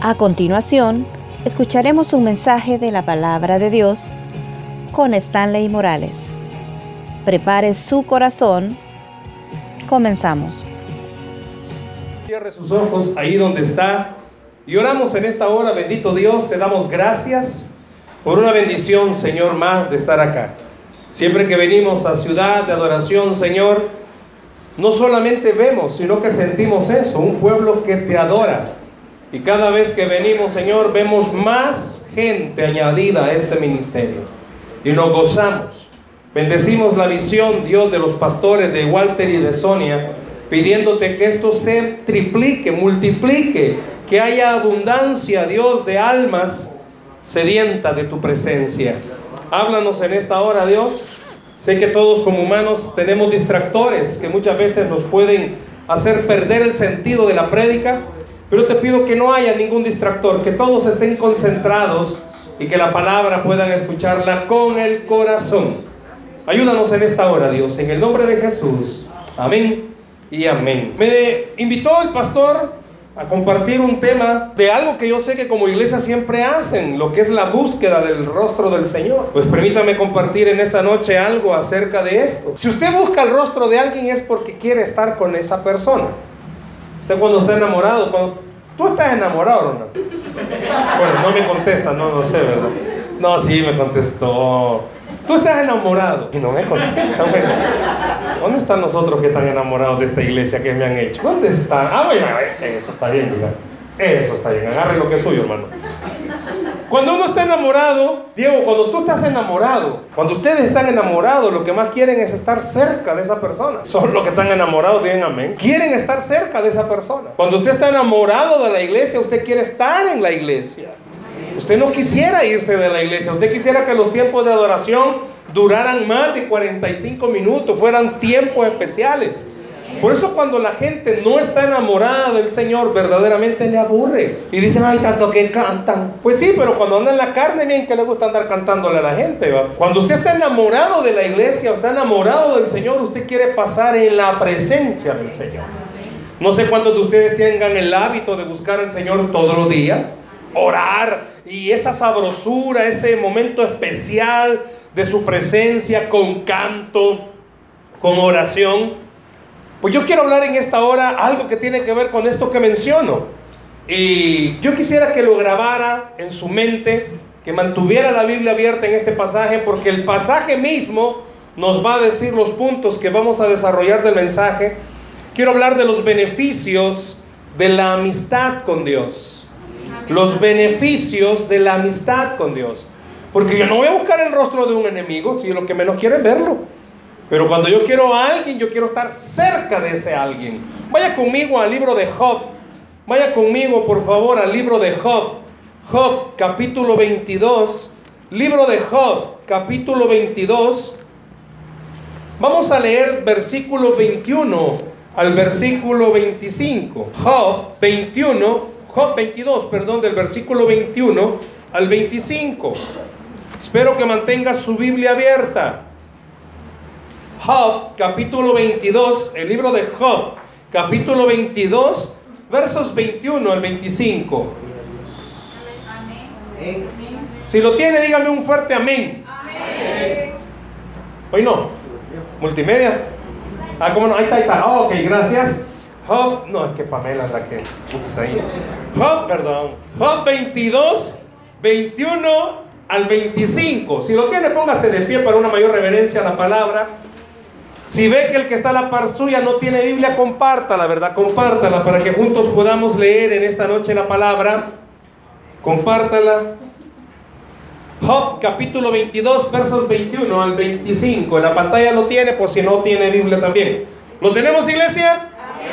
A continuación, escucharemos un mensaje de la palabra de Dios con Stanley Morales. Prepare su corazón. Comenzamos. Cierre sus ojos ahí donde está y oramos en esta hora, bendito Dios, te damos gracias por una bendición, Señor, más de estar acá. Siempre que venimos a ciudad de adoración, Señor, no solamente vemos, sino que sentimos eso, un pueblo que te adora, y cada vez que venimos, Señor, vemos más gente añadida a este ministerio. Y nos gozamos. Bendecimos la visión, Dios, de los pastores de Walter y de Sonia, pidiéndote que esto se triplique, multiplique, que haya abundancia, Dios, de almas sedientas de tu presencia. Háblanos en esta hora, Dios. Sé que todos como humanos tenemos distractores que muchas veces nos pueden hacer perder el sentido de la prédica pero te pido que no haya ningún distractor, que todos estén concentrados y que la palabra puedan escucharla con el corazón. Ayúdanos en esta hora, Dios, en el nombre de Jesús. Amén y amén. Me invitó el pastor a compartir un tema de algo que yo sé que como iglesia siempre hacen, lo que es la búsqueda del rostro del Señor. Pues permítame compartir en esta noche algo acerca de esto. Si usted busca el rostro de alguien es porque quiere estar con esa persona. Usted cuando está enamorado, cuando tú estás enamorado, Ronald. Bueno, no me contesta, no, no sé, ¿verdad? No, sí me contestó. Tú estás enamorado. Y no me contesta, bueno. ¿Dónde están nosotros que están enamorados de esta iglesia que me han hecho? ¿Dónde están? Ah, bueno, eso está bien, mira. Eso está bien. Agarre lo que es suyo, hermano. Cuando uno está enamorado, Diego, cuando tú estás enamorado, cuando ustedes están enamorados, lo que más quieren es estar cerca de esa persona. Son los que están enamorados, digan amén. Quieren estar cerca de esa persona. Cuando usted está enamorado de la iglesia, usted quiere estar en la iglesia. Usted no quisiera irse de la iglesia. Usted quisiera que los tiempos de adoración duraran más de 45 minutos, fueran tiempos especiales. Por eso cuando la gente no está enamorada del Señor, verdaderamente le aburre. Y dicen, ay, tanto que cantan. Pues sí, pero cuando anda en la carne, bien que le gusta andar cantándole a la gente. Cuando usted está enamorado de la iglesia, o está enamorado del Señor, usted quiere pasar en la presencia del Señor. No sé cuántos de ustedes tengan el hábito de buscar al Señor todos los días, orar y esa sabrosura, ese momento especial de su presencia con canto, con oración. Pues yo quiero hablar en esta hora algo que tiene que ver con esto que menciono. Y yo quisiera que lo grabara en su mente, que mantuviera la Biblia abierta en este pasaje, porque el pasaje mismo nos va a decir los puntos que vamos a desarrollar del mensaje. Quiero hablar de los beneficios de la amistad con Dios. Los beneficios de la amistad con Dios. Porque yo no voy a buscar el rostro de un enemigo, si lo que menos quiero es verlo. Pero cuando yo quiero a alguien, yo quiero estar cerca de ese alguien. Vaya conmigo al libro de Job. Vaya conmigo, por favor, al libro de Job. Job, capítulo 22. Libro de Job, capítulo 22. Vamos a leer versículo 21 al versículo 25. Job 21, Job 22, perdón, del versículo 21 al 25. Espero que mantenga su Biblia abierta. Job, capítulo 22, el libro de Job, capítulo 22, versos 21 al 25. Si lo tiene, dígame un fuerte amén. Hoy no. Multimedia. Ah, ¿cómo no? Ahí está, ahí está. Oh, ok, gracias. Job, no, es que Pamela es la que. Job, perdón. Job 22, 21 al 25. Si lo tiene, póngase de pie para una mayor reverencia a la palabra. Si ve que el que está a la par suya no tiene Biblia, compártala, ¿verdad? Compártala para que juntos podamos leer en esta noche la palabra. Compártala. Job capítulo 22, versos 21 al 25. En la pantalla lo tiene, por si no tiene Biblia también. ¿Lo tenemos, iglesia?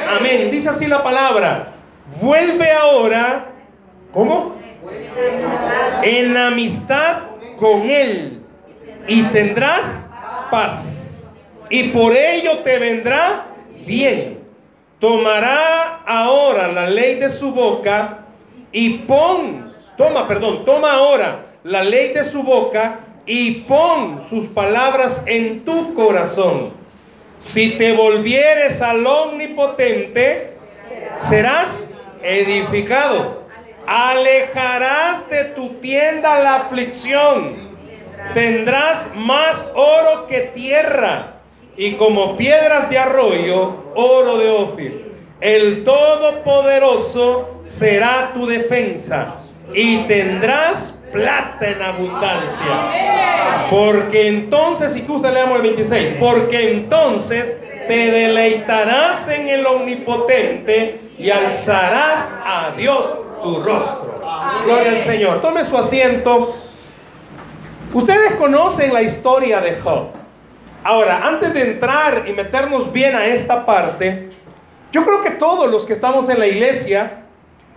Amén. Amén. Dice así la palabra. Vuelve ahora. ¿Cómo? En amistad con Él. Y tendrás paz y por ello te vendrá bien. Tomará ahora la ley de su boca y pon, toma, perdón, toma ahora la ley de su boca y pon sus palabras en tu corazón. Si te volvieres al omnipotente, serás edificado. Alejarás de tu tienda la aflicción. Tendrás más oro que tierra y como piedras de arroyo, oro de Ofir. El Todopoderoso será tu defensa y tendrás plata en abundancia. Porque entonces, si que usted leamos el 26, porque entonces te deleitarás en el omnipotente y alzarás a Dios tu rostro. Gloria al Señor. Tome su asiento. Ustedes conocen la historia de Job. Ahora, antes de entrar y meternos bien a esta parte, yo creo que todos los que estamos en la iglesia,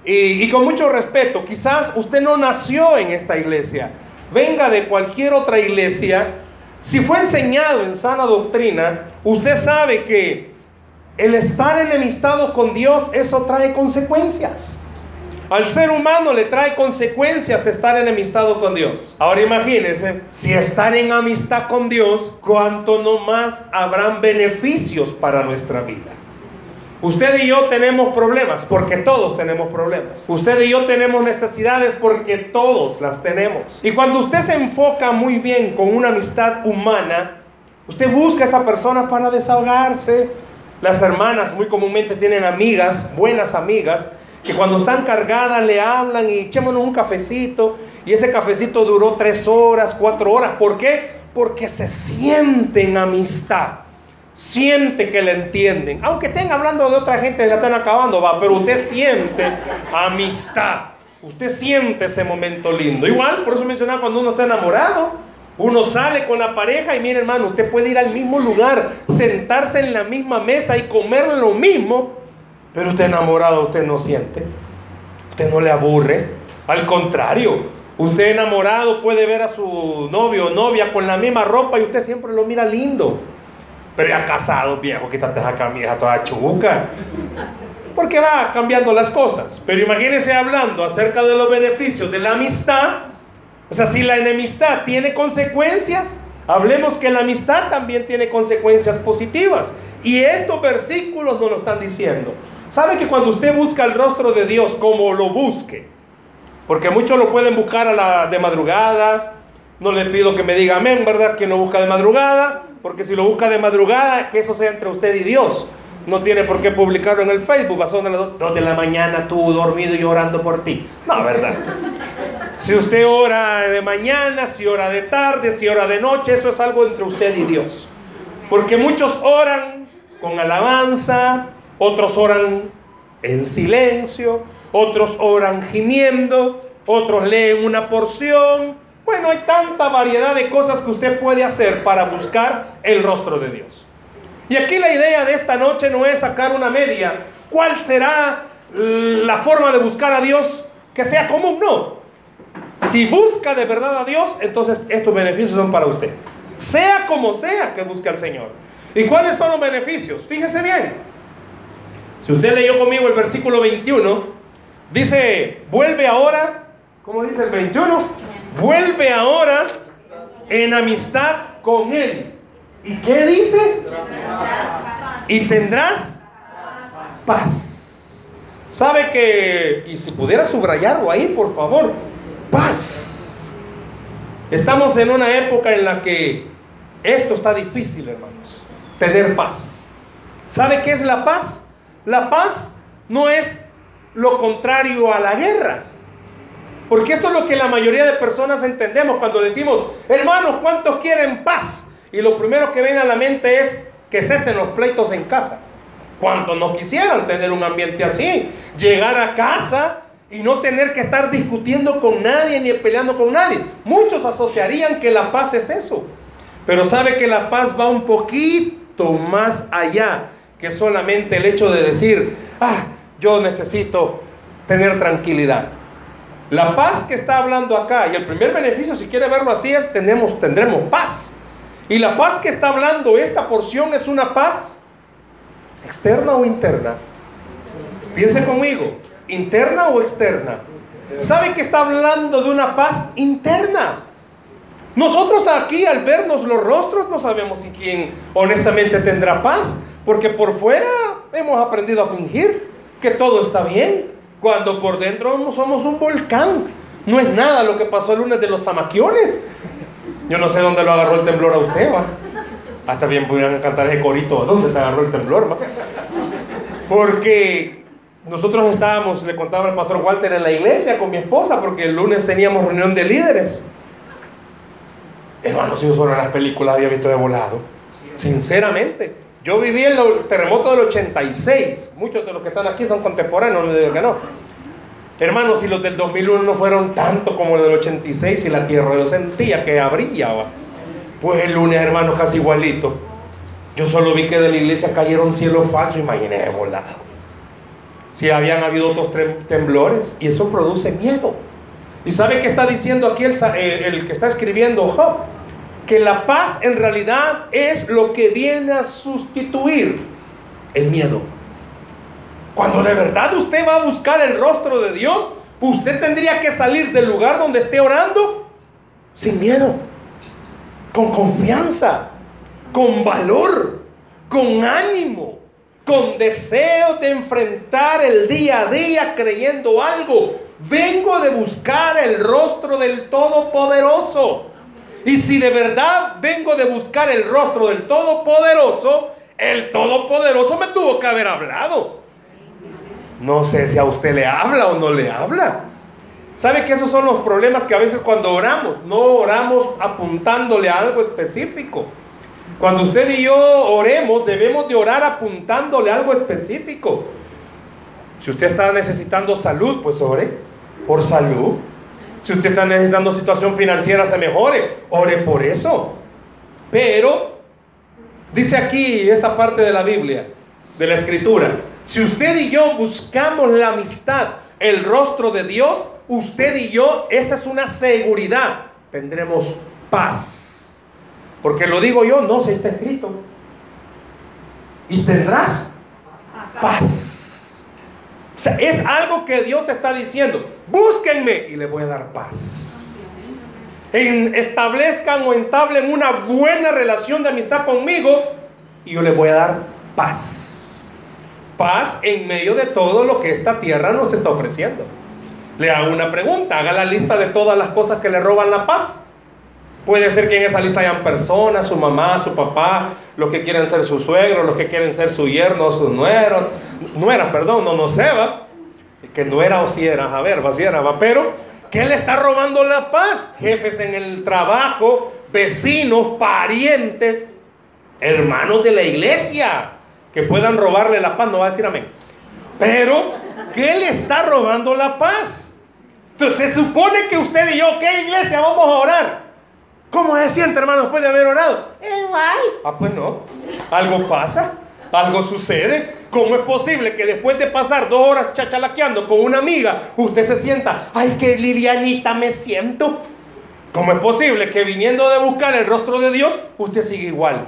y, con mucho respeto, quizás usted no nació en esta iglesia, venga de cualquier otra iglesia, si fue enseñado en sana doctrina, usted sabe que el estar enemistado con Dios, eso trae consecuencias. Al ser humano le trae consecuencias estar enemistado con Dios. Ahora imagínense, si estar en amistad con Dios, cuánto no más habrán beneficios para nuestra vida. Usted y yo tenemos problemas, porque todos tenemos problemas. Usted y yo tenemos necesidades porque todos las tenemos. Y cuando usted se enfoca muy bien con una amistad humana, usted busca a esa persona para desahogarse. Las hermanas muy comúnmente tienen amigas, buenas amigas, que cuando están cargadas le hablan y echémonos un cafecito. Y ese cafecito duró tres horas, cuatro horas. ¿Por qué? Porque se sienten amistad. Siente que le entienden. Aunque estén hablando de otra gente, la están acabando, va. Pero usted siente amistad. Usted siente ese momento lindo. Igual, por eso mencionaba cuando uno está enamorado. Uno sale con la pareja y mire hermano, usted puede ir al mismo lugar, sentarse en la misma mesa y comer lo mismo pero usted enamorado, usted no siente. Usted no le aburre. Al contrario, usted enamorado puede ver a su novio o novia con la misma ropa y usted siempre lo mira lindo. Pero ya casado, viejo, quítate esa camisa toda chubuca. Porque va cambiando las cosas. Pero imagínese hablando acerca de los beneficios de la amistad. O sea, si la enemistad tiene consecuencias, hablemos que la amistad también tiene consecuencias positivas. Y estos versículos nos lo están diciendo. ¿Sabe que cuando usted busca el rostro de Dios, como lo busque, porque muchos lo pueden buscar a la de madrugada, no le pido que me diga amén, ¿verdad? Que no busca de madrugada, porque si lo busca de madrugada, que eso sea entre usted y Dios. No tiene por qué publicarlo en el Facebook, a las 2 de la mañana tú dormido y orando por ti. No, ¿verdad? Si usted ora de mañana, si ora de tarde, si ora de noche, eso es algo entre usted y Dios. Porque muchos oran con alabanza, otros oran en silencio, otros oran gimiendo, otros leen una porción. Bueno, hay tanta variedad de cosas que usted puede hacer para buscar el rostro de Dios. Y aquí la idea de esta noche no es sacar una media. ¿Cuál será la forma de buscar a Dios que sea común? No. Si busca de verdad a Dios, entonces estos beneficios son para usted. Sea como sea que busque al Señor. ¿Y cuáles son los beneficios? Fíjese bien. Si usted leyó conmigo el versículo 21, dice, vuelve ahora, ¿cómo dice el 21? Vuelve ahora en amistad con Él. ¿Y qué dice? Y tendrás paz. ¿Sabe que, y si pudiera subrayarlo ahí, por favor, paz. Estamos en una época en la que esto está difícil, hermanos, tener paz. ¿Sabe qué es la paz? La paz no es lo contrario a la guerra. Porque esto es lo que la mayoría de personas entendemos cuando decimos, hermanos, ¿cuántos quieren paz? Y lo primero que viene a la mente es que cesen los pleitos en casa. ¿Cuántos no quisieran tener un ambiente así? Llegar a casa y no tener que estar discutiendo con nadie ni peleando con nadie. Muchos asociarían que la paz es eso. Pero sabe que la paz va un poquito más allá que solamente el hecho de decir, ah, yo necesito tener tranquilidad. La paz que está hablando acá, y el primer beneficio, si quiere verlo así, es tenemos, tendremos paz. Y la paz que está hablando esta porción es una paz externa o interna. Piense conmigo, interna o externa. ¿Sabe que está hablando de una paz interna? Nosotros aquí al vernos los rostros no sabemos si quién honestamente tendrá paz, porque por fuera hemos aprendido a fingir que todo está bien. cuando por dentro somos un volcán. No es nada lo que pasó el lunes de los zamaquiones. Yo no sé dónde lo agarró el temblor a usted, va. Hasta bien pudieran cantar ese corito. ¿Dónde te agarró el temblor, va? Porque nosotros estábamos, le contaba al pastor Walter, en la iglesia con mi esposa, porque el lunes teníamos reunión de líderes. Hermano, si yo solo las películas había visto de volado. Sinceramente. Yo viví el terremoto del 86. Muchos de los que están aquí son contemporáneos, no digo que no. Hermanos, si los del 2001 no fueron tanto como los del 86 y la tierra yo sentía que abría, pues el lunes, hermanos, casi igualito. Yo solo vi que de la iglesia cayeron cielos falsos, imaginé volado si habían habido otros temblores, y eso produce miedo. ¿Y sabe qué está diciendo aquí el, el, que está escribiendo Job? Que la paz en realidad es lo que viene a sustituir el miedo. Cuando de verdad usted va a buscar el rostro de Dios, usted tendría que salir del lugar donde esté orando sin miedo, con confianza, con valor, con ánimo con deseo de enfrentar el día a día creyendo algo. Vengo de buscar el rostro del Todopoderoso. Y si de verdad vengo de buscar el rostro del Todopoderoso, el Todopoderoso me tuvo que haber hablado. No sé si a usted le habla o no le habla. ¿Sabe que esos son los problemas que a veces cuando oramos, no oramos apuntándole a algo específico? Cuando usted y yo oremos, debemos de orar apuntándole algo específico. Si usted está necesitando salud, pues ore por salud. Si usted está necesitando situación financiera se mejore, ore por eso. Pero, dice aquí esta parte de la Biblia, de la Escritura, si usted y yo buscamos la amistad, el rostro de Dios, usted y yo, esa es una seguridad, tendremos paz. Porque lo digo yo, no, si está escrito. Y tendrás paz. O sea, es algo que Dios está diciendo. Búsquenme y les voy a dar paz. establezcan o entablen una buena relación de amistad conmigo y yo les voy a dar paz. Paz en medio de todo lo que esta tierra nos está ofreciendo. Le hago una pregunta, haga la lista de todas las cosas que le roban la paz. Puede ser que en esa lista hayan personas, su mamá, su papá, los que quieren ser su suegro, los que quieren ser su yerno, sus nueros, nueras, perdón, no, no sé, va. Que no era o si era, a ver, va, si era, va. Pero, ¿qué le está robando la paz? Jefes en el trabajo, vecinos, parientes, hermanos de la iglesia, que puedan robarle la paz, no va a decir amén. Pero, ¿qué le está robando la paz? Entonces, se supone que usted y yo, ¿qué iglesia vamos a orar? ¿Cómo se siente, hermano, después de haber orado? Igual. Ah, pues no. Algo pasa, algo sucede. ¿Cómo es posible que después de pasar dos horas chachalaqueando con una amiga, usted se sienta, ay, qué lirianita me siento? ¿Cómo es posible que viniendo de buscar el rostro de Dios, usted sigue igual?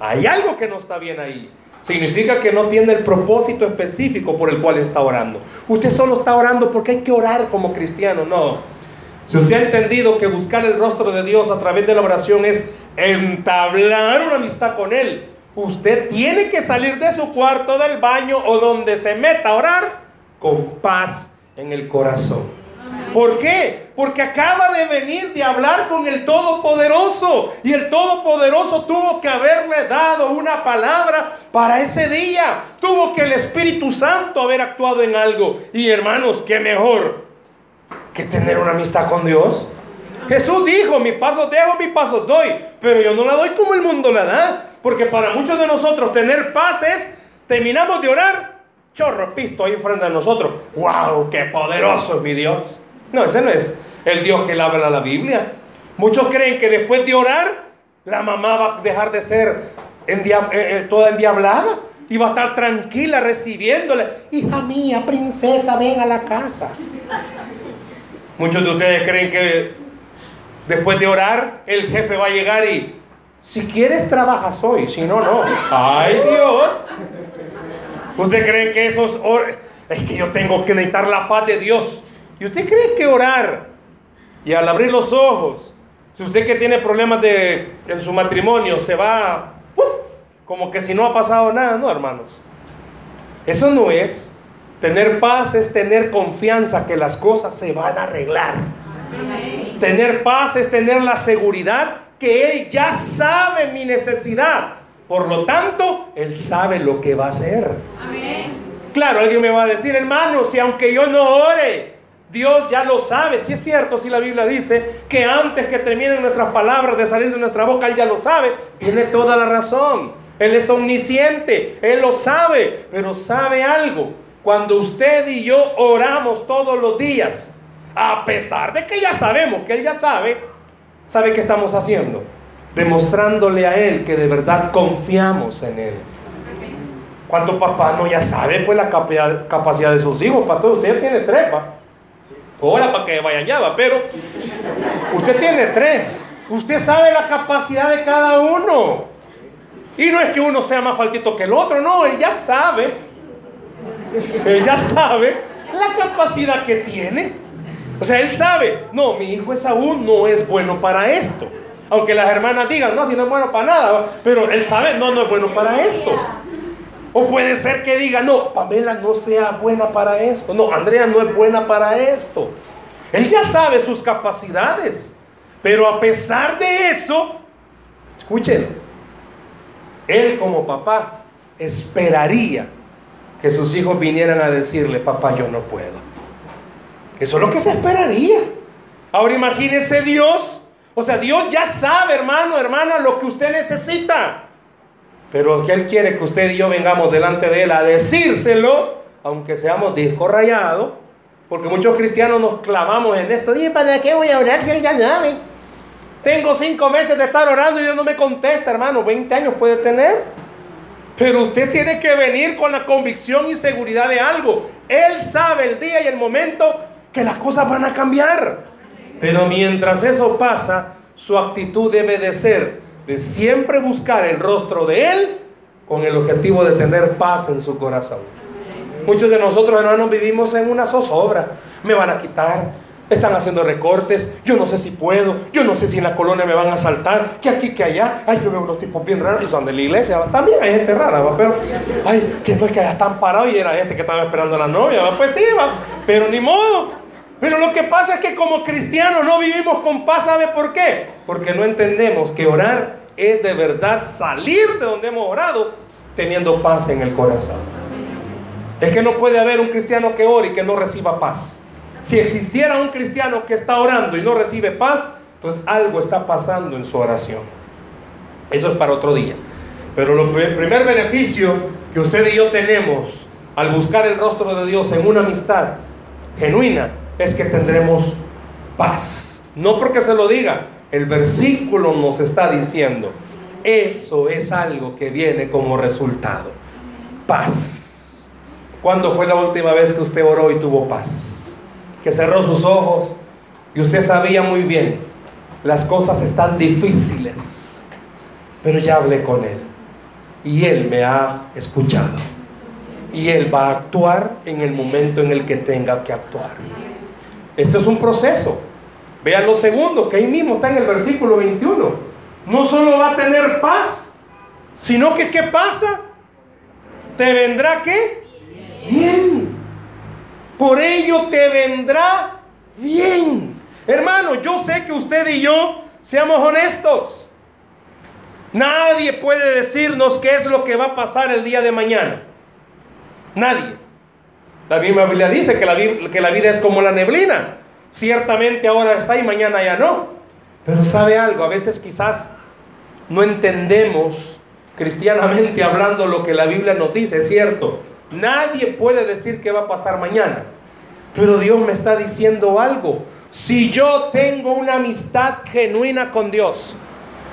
Hay algo que no está bien ahí. Significa que no tiene el propósito específico por el cual está orando. Usted solo está orando porque hay que orar como cristiano, no. Si usted ha entendido que buscar el rostro de Dios a través de la oración es entablar una amistad con Él, usted tiene que salir de su cuarto, del baño o donde se meta a orar con paz en el corazón. ¿Por qué? Porque acaba de venir de hablar con el Todopoderoso. Y el Todopoderoso tuvo que haberle dado una palabra para ese día. Tuvo que el Espíritu Santo haber actuado en algo. Y hermanos, qué mejor que tener una amistad con Dios. Jesús dijo, mi paso dejo, mi paso doy, pero yo no la doy como el mundo la da, porque para muchos de nosotros tener paz es, terminamos de orar, chorro pisto ahí frente a nosotros, wow, qué poderoso es mi Dios. No, ese no es el Dios que le habla la Biblia. Muchos creen que después de orar, la mamá va a dejar de ser eh, eh, toda endiablada y va a estar tranquila recibiéndole. Hija mía, princesa, ven a la casa. Muchos de ustedes creen que después de orar el jefe va a llegar y si quieres trabajas hoy, si no, no. ¡Ay Dios! ¿Usted cree que eso es, que yo tengo que necesitar la paz de Dios? ¿Y usted cree que orar y al abrir los ojos, si usted que tiene problemas de, en su matrimonio se va como que si no ha pasado nada? No, hermanos. Eso no es. Tener paz es tener confianza que las cosas se van a arreglar. Tener paz es tener la seguridad que Él ya sabe mi necesidad. Por lo tanto, Él sabe lo que va a hacer. Claro, alguien me va a decir, hermano, si aunque yo no ore, Dios ya lo sabe. Si es cierto, si la Biblia dice que antes que terminen nuestras palabras de salir de nuestra boca, Él ya lo sabe. Tiene toda la razón. Él es omnisciente, Él lo sabe, pero sabe algo. Cuando usted y yo oramos todos los días, a pesar de que ya sabemos que Él ya sabe, ¿sabe qué estamos haciendo? Demostrándole a Él que de verdad confiamos en Él. Cuando papá no ya sabe pues la capacidad de sus hijos, para todo, usted tiene tres, ¿va? Ahora para que vayan ya, ¿va? Pero usted tiene tres. Usted sabe la capacidad de cada uno. Y no es que uno sea más faltito que el otro, no, él ya sabe. Él ya sabe la capacidad que tiene. O sea, él sabe, no, mi hijo aún no es bueno para esto. Aunque las hermanas digan, no, si no es bueno para nada, pero él sabe, no, no es bueno para esto. O puede ser que diga, no, Pamela no sea buena para esto. No, Andrea no es buena para esto. Él ya sabe sus capacidades. Pero a pesar de eso, escúchenlo, él como papá esperaría que sus hijos vinieran a decirle, papá, yo no puedo. Eso es lo que se esperaría. Ahora imagínese Dios. O sea, Dios ya sabe, hermano, hermana, lo que usted necesita. Pero que Él quiere que usted y yo vengamos delante de Él a decírselo, aunque seamos disco porque muchos cristianos nos clamamos en esto. ¿Y para qué voy a orar si Él ya sabe? Tengo cinco meses de estar orando y Dios no me contesta, hermano. 20 años puede tener. Pero usted tiene que venir con la convicción y seguridad de algo. Él sabe el día y el momento que las cosas van a cambiar. Pero mientras eso pasa, su actitud debe de ser de siempre buscar el rostro de Él con el objetivo de tener paz en su corazón. Muchos de nosotros, hermanos, vivimos en una zozobra. Me van a quitar, están haciendo recortes, yo no sé si puedo, yo no sé si en la colonia me van a saltar, que aquí, que allá. Ay, yo veo unos tipos bien raros y son de la iglesia. También hay gente rara, ¿va? pero, ay, que no es que allá están parados y era gente que estaba esperando a la novia, pues sí, va, pero ni modo. Pero lo que pasa es que como cristianos no vivimos con paz, ¿sabe por qué? Porque no entendemos que orar es de verdad salir de donde hemos orado teniendo paz en el corazón. Es que no puede haber un cristiano que ore y que no reciba paz. Si existiera un cristiano que está orando y no recibe paz, entonces algo está pasando en su oración. Eso es para otro día. Pero el primer beneficio que usted y yo tenemos al buscar el rostro de Dios en una amistad genuina es que tendremos paz. No porque se lo diga, el versículo nos está diciendo, eso es algo que viene como resultado. Paz. ¿Cuándo fue la última vez que usted oró y tuvo paz? Que cerró sus ojos y usted sabía muy bien, las cosas están difíciles, pero ya hablé con Él y Él me ha escuchado. Y Él va a actuar en el momento en el que tenga que actuar. Esto es un proceso. Vean lo segundo, que ahí mismo está en el versículo 21. No solo va a tener paz, sino que ¿qué pasa? ¿Te vendrá qué? Bien. Por ello te vendrá bien. Hermano, yo sé que usted y yo seamos honestos. Nadie puede decirnos qué es lo que va a pasar el día de mañana. Nadie. La Biblia dice que la, que la vida es como la neblina. Ciertamente ahora está y mañana ya no. Pero sabe algo, a veces quizás no entendemos cristianamente hablando lo que la Biblia nos dice, es cierto. Nadie puede decir qué va a pasar mañana. Pero Dios me está diciendo algo. Si yo tengo una amistad genuina con Dios,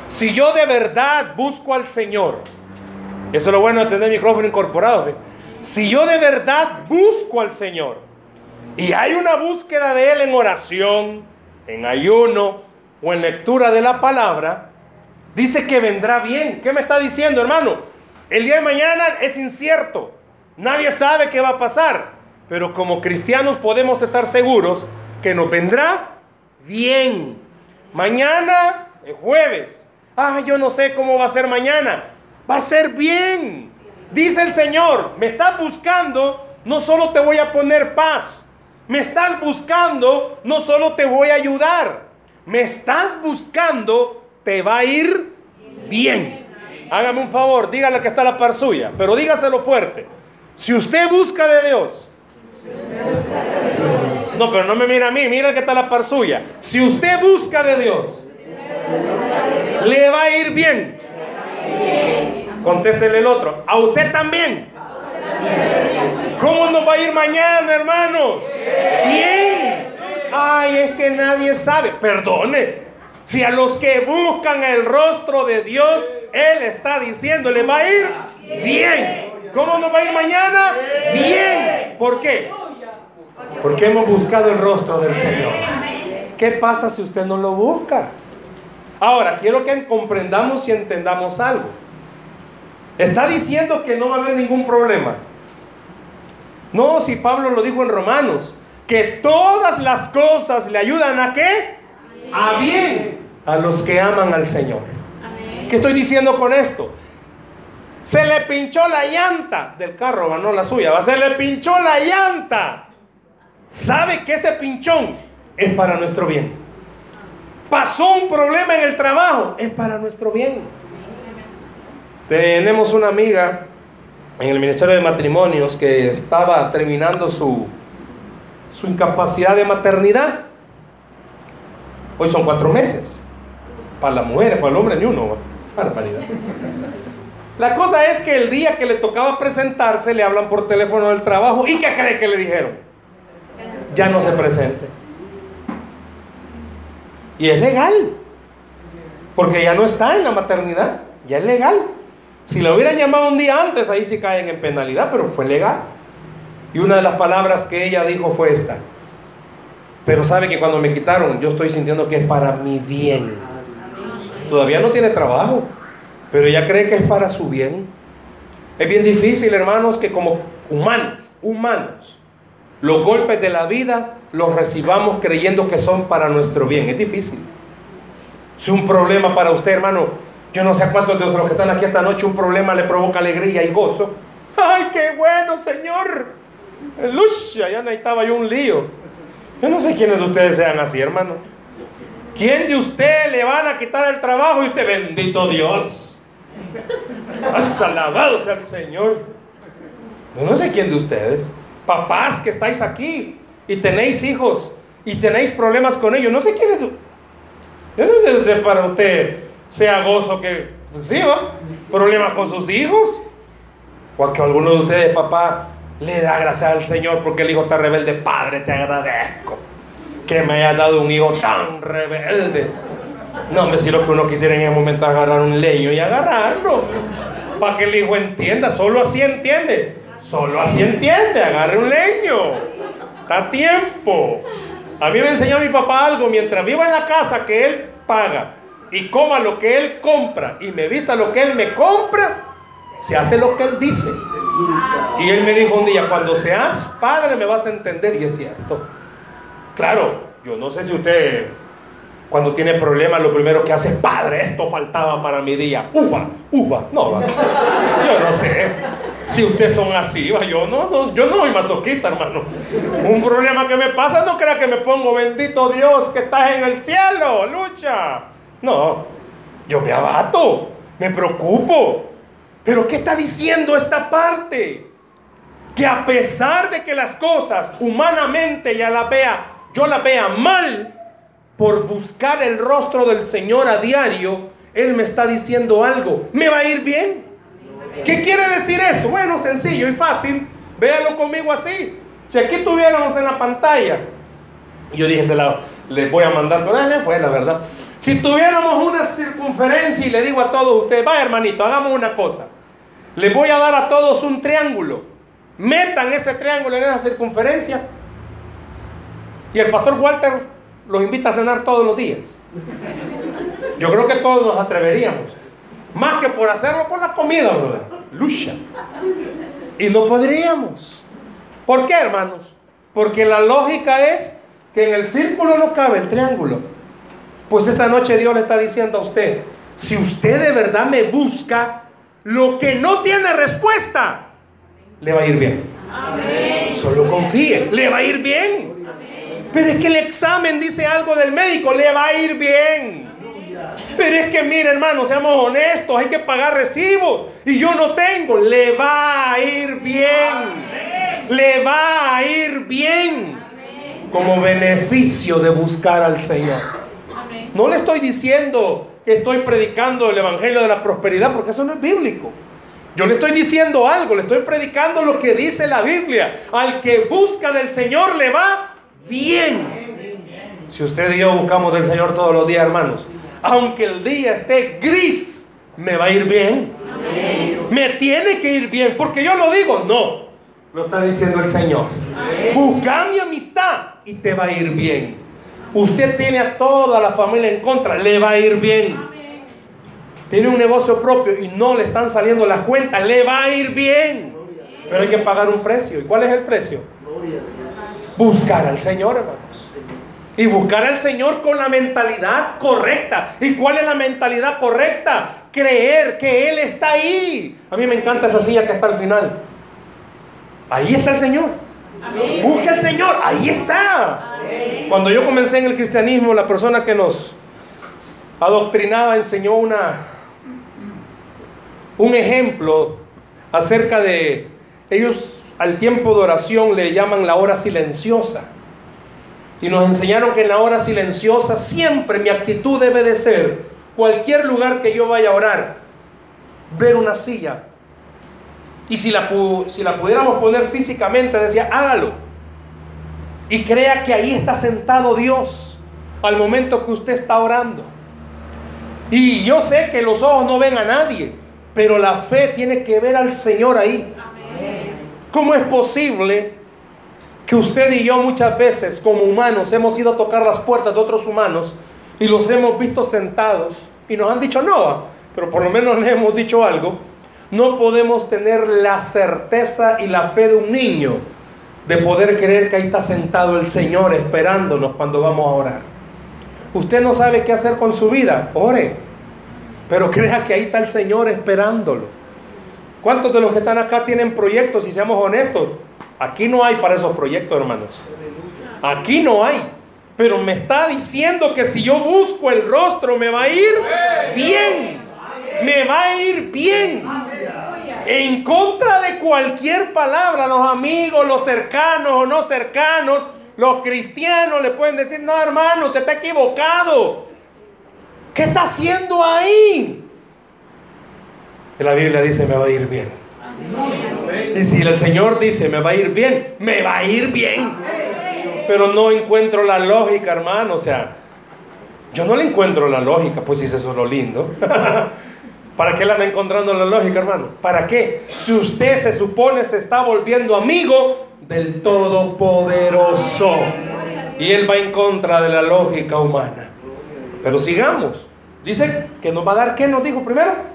si yo de verdad busco al Señor, eso es lo bueno de tener micrófono incorporado. Si yo de verdad busco al Señor, y hay una búsqueda de Él en oración, en ayuno o en lectura de la palabra, dice que vendrá bien. ¿Qué me está diciendo, hermano? El día de mañana es incierto. Nadie sabe qué va a pasar. Pero como cristianos podemos estar seguros que nos vendrá bien. Mañana es jueves. Ah, yo no sé cómo va a ser mañana. Va a ser bien. Dice el Señor, me está buscando no solo te voy a poner paz. Me estás buscando, no solo te voy a ayudar. Me estás buscando, te va a ir bien. Hágame un favor, dígale que está la par suya, pero dígaselo fuerte. Si usted busca de Dios, no, pero no me mira a mí, mira que está la par suya. Si usted busca de Dios, le va a ir bien. Contéstele el otro. A usted también. ¿Cómo nos va a ir mañana, hermanos? Bien. Ay, es que nadie sabe. Perdone. Si a los que buscan el rostro de Dios, Él está diciendo, le va a ir bien. ¿Cómo nos va a ir mañana? Bien. ¿Por qué? Porque hemos buscado el rostro del Señor. ¿Qué pasa si usted no lo busca? Ahora, quiero que comprendamos y entendamos algo. Está diciendo que no va a haber ningún problema. No, si Pablo lo dijo en Romanos, que todas las cosas le ayudan a qué? A bien a los que aman al Señor. ¿Qué estoy diciendo con esto? Se le pinchó la llanta del carro, no la suya, se le pinchó la llanta. ¿Sabe que ese pinchón es para nuestro bien? Pasó un problema en el trabajo, es para nuestro bien. Tenemos una amiga en el Ministerio de Matrimonios que estaba terminando su, su incapacidad de maternidad. Hoy son cuatro meses. Para las mujeres, para el hombre ni uno. La cosa es que el día que le tocaba presentarse, le hablan por teléfono del trabajo. ¿Y qué cree que le dijeron? Ya no se presente. Y es legal. Porque ya no está en la maternidad. Ya es legal. Si le hubieran llamado un día antes, ahí sí caen en penalidad, pero fue legal. Y una de las palabras que ella dijo fue esta. Pero sabe que cuando me quitaron, yo estoy sintiendo que es para mi bien. Todavía no tiene trabajo, pero ella cree que es para su bien. Es bien difícil, hermanos, que como humanos, humanos, los golpes de la vida los recibamos creyendo que son para nuestro bien. Es difícil. Si un problema para usted, hermano, yo no sé a cuántos de los que están aquí esta noche un problema le provoca alegría y gozo. ¡Ay, qué bueno, Señor! Lucha, ya necesitaba yo un lío. Yo no sé quiénes de ustedes sean así, hermano. ¿Quién de usted le van a quitar el trabajo y usted, bendito Dios? Has alabado sea el Señor. Yo no sé quién de ustedes. Papás que estáis aquí y tenéis hijos y tenéis problemas con ellos. No sé quién es. Yo no sé si para usted sea gozo que, pues sí, ¿va? Problemas con sus hijos. O que alguno de ustedes, papá, le da gracias al Señor porque el hijo está rebelde. Padre, te agradezco que me haya dado un hijo tan rebelde. No, me si lo que uno quisiera en ese momento agarrar un leño y agarrarlo. Para que el hijo entienda. Solo así entiende. Solo así entiende. Agarre un leño. Está tiempo. A mí me enseñó mi papá algo. Mientras viva en la casa que él paga y coma lo que Él compra y me vista lo que Él me compra, se hace lo que Él dice. Y Él me dijo un día, cuando seas padre me vas a entender y es cierto. Claro, yo no sé si usted cuando tiene problemas lo primero que hace, padre, esto faltaba para mi día. Uva, uva. No, yo no sé si ustedes son así. Yo no, no, yo no soy masoquista, hermano. Un problema que me pasa, no crea que me pongo, bendito Dios, que estás en el cielo, lucha. No, yo me abato, me preocupo. Pero ¿qué está diciendo esta parte? Que a pesar de que las cosas humanamente ya las vea, yo las vea mal, por buscar el rostro del Señor a diario, Él me está diciendo algo. ¿Me va a ir bien? ¿Qué quiere decir eso? Bueno, sencillo y fácil. Véalo conmigo así. Si aquí tuviéramos en la pantalla, yo dije, se la, les voy a mandar, pero fue la verdad. Si tuviéramos una circunferencia y le digo a todos ustedes, vaya hermanito, hagamos una cosa. Les voy a dar a todos un triángulo. Metan ese triángulo en esa circunferencia. Y el pastor Walter los invita a cenar todos los días. Yo creo que todos nos atreveríamos. Más que por hacerlo por la comida, brother. Lucha. Y no podríamos. ¿Por qué, hermanos? Porque la lógica es que en el círculo no cabe el triángulo. Pues esta noche Dios le está diciendo a usted, si usted de verdad me busca, lo que no tiene respuesta, le va a ir bien. Solo confíe, le va a ir bien. Pero es que el examen dice algo del médico, le va a ir bien. Pero es que, mire, hermano, seamos honestos, hay que pagar recibos. Y yo no tengo, le va a ir bien. Le va a ir bien. Como beneficio de buscar al Señor. No le estoy diciendo que estoy predicando el Evangelio de la Prosperidad, porque eso no es bíblico. Yo le estoy diciendo algo, le estoy predicando lo que dice la Biblia. Al que busca del Señor le va bien. Si usted y yo buscamos del Señor todos los días, hermanos, aunque el día esté gris, me va a ir bien. Me tiene que ir bien, porque yo lo digo, no. Lo está diciendo el Señor. Busca mi amistad y te va a ir bien. Usted tiene a toda la familia en contra, le va a ir bien tiene un negocio propio y no le están saliendo las cuentas, le va a ir bien. Pero hay que pagar un precio. ¿Y cuál es el precio? Buscar al Señor, hermanos. Y buscar al Señor con la mentalidad correcta. ¿Y cuál es la mentalidad correcta? Creer que Él está ahí. A mí me encanta esa silla que está al final. Ahí está el Señor. Busca al Señor. Ahí está. Cuando yo comencé en el cristianismo, la persona que nos adoctrinaba enseñó una, un ejemplo acerca de, ellos al tiempo de oración le llaman la hora silenciosa. Y nos enseñaron que en la hora silenciosa siempre mi actitud debe de ser, cualquier lugar que yo vaya a orar, ver una silla. Y si la, si la pudiéramos poner físicamente, decía, hágalo. Y crea que ahí está sentado Dios al momento que usted está orando. Y yo sé que los ojos no ven a nadie, pero la fe tiene que ver al Señor ahí. ¿Cómo es posible que usted y yo muchas veces como humanos hemos ido a tocar las puertas de otros humanos y los hemos visto sentados y nos han dicho no, pero por lo menos le hemos dicho algo? No podemos tener la certeza y la fe de un niño de poder creer que ahí está sentado el Señor esperándonos cuando vamos a orar. Usted no sabe qué hacer con su vida, ore. Pero crea que ahí está el Señor esperándolo. ¿Cuántos de los que están acá tienen proyectos y seamos honestos? Aquí no hay para esos proyectos, hermanos. Aquí no hay. Pero me está diciendo que si yo busco el rostro me va a ir bien. Me va a ir bien. En contra de cualquier palabra, los amigos, los cercanos o no cercanos, los cristianos le pueden decir, no hermano, usted está equivocado. ¿Qué está haciendo ahí? La Biblia dice, me va a ir bien. Y si el Señor dice, me va a ir bien, me va a ir bien. Pero no encuentro la lógica, hermano. O sea, yo no le encuentro la lógica, pues si eso es lo lindo. ¿Para qué le anda encontrando la lógica, hermano? ¿Para qué? Si usted se supone se está volviendo amigo del Todopoderoso. Y él va en contra de la lógica humana. Pero sigamos. Dice que nos va a dar, ¿qué nos dijo primero?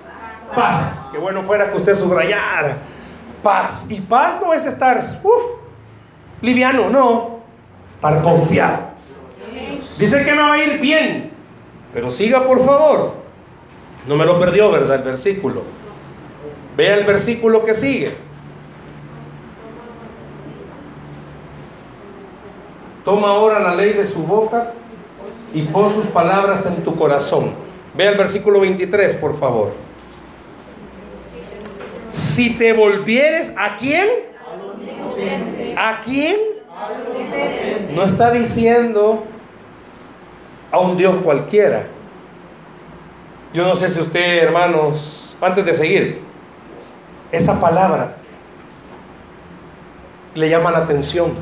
Paz. Qué bueno fuera que usted subrayara. Paz. Y paz no es estar liviano, no. Estar confiado. Dice que me va a ir bien. Pero siga, por favor. No me lo perdió, ¿verdad? El versículo. Vea el versículo que sigue. Toma ahora la ley de su boca y pon sus palabras en tu corazón. Ve el versículo 23, por favor. Si te volvieres a quién? ¿A quién? No está diciendo a un Dios cualquiera. Yo no sé si usted, hermanos, antes de seguir, esas palabras le llaman la atención.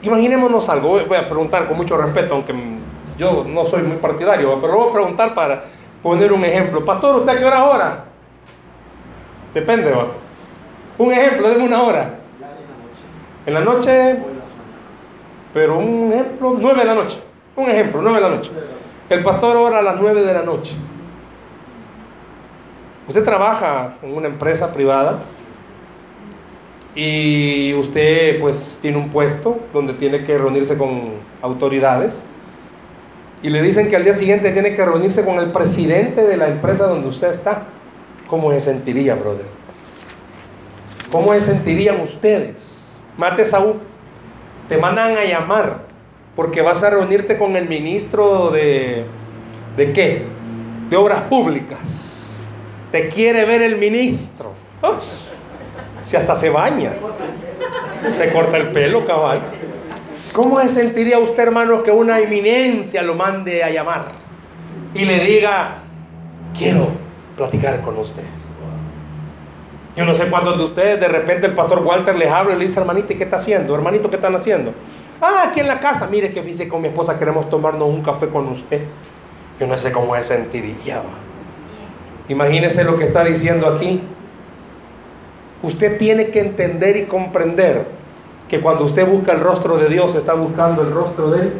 Imaginémonos algo, voy a preguntar con mucho respeto, aunque yo no soy muy partidario, pero lo voy a preguntar para poner un ejemplo. Pastor, ¿usted qué hora ahora? Depende. Un ejemplo, denme una hora. En la noche, pero un ejemplo, nueve de la noche. Un ejemplo, nueve de la noche. El pastor ora a las nueve de la noche. Usted trabaja en una empresa privada y usted pues tiene un puesto donde tiene que reunirse con autoridades y le dicen que al día siguiente tiene que reunirse con el presidente de la empresa donde usted está, ¿cómo se sentiría, brother? ¿Cómo se sentirían ustedes? Mate Saúl, te mandan a llamar porque vas a reunirte con el ministro de... ¿De qué? De obras públicas. Te quiere ver el ministro. si hasta se baña. Se corta el pelo, cabal. ¿Cómo se sentiría usted, hermano, que una eminencia lo mande a llamar y le diga, quiero platicar con usted? Yo no sé cuántos de ustedes, de repente el pastor Walter les habla y le dice, hermanito, ¿y qué está haciendo? Hermanito, ¿qué están haciendo? Ah, aquí en la casa, mire que fíjese con mi esposa, queremos tomarnos un café con usted. Yo no sé cómo se sentiría. Imagínese lo que está diciendo aquí. Usted tiene que entender y comprender que cuando usted busca el rostro de Dios, está buscando el rostro del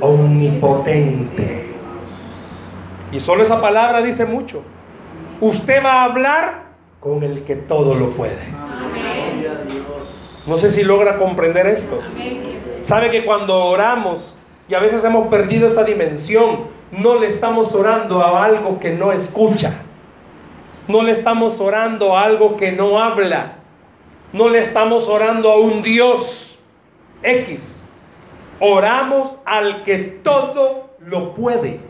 omnipotente. Y solo esa palabra dice mucho. Usted va a hablar con el que todo lo puede. No sé si logra comprender esto. Sabe que cuando oramos, y a veces hemos perdido esa dimensión, no le estamos orando a algo que no escucha. No le estamos orando a algo que no habla. No le estamos orando a un Dios X. Oramos al que todo lo puede.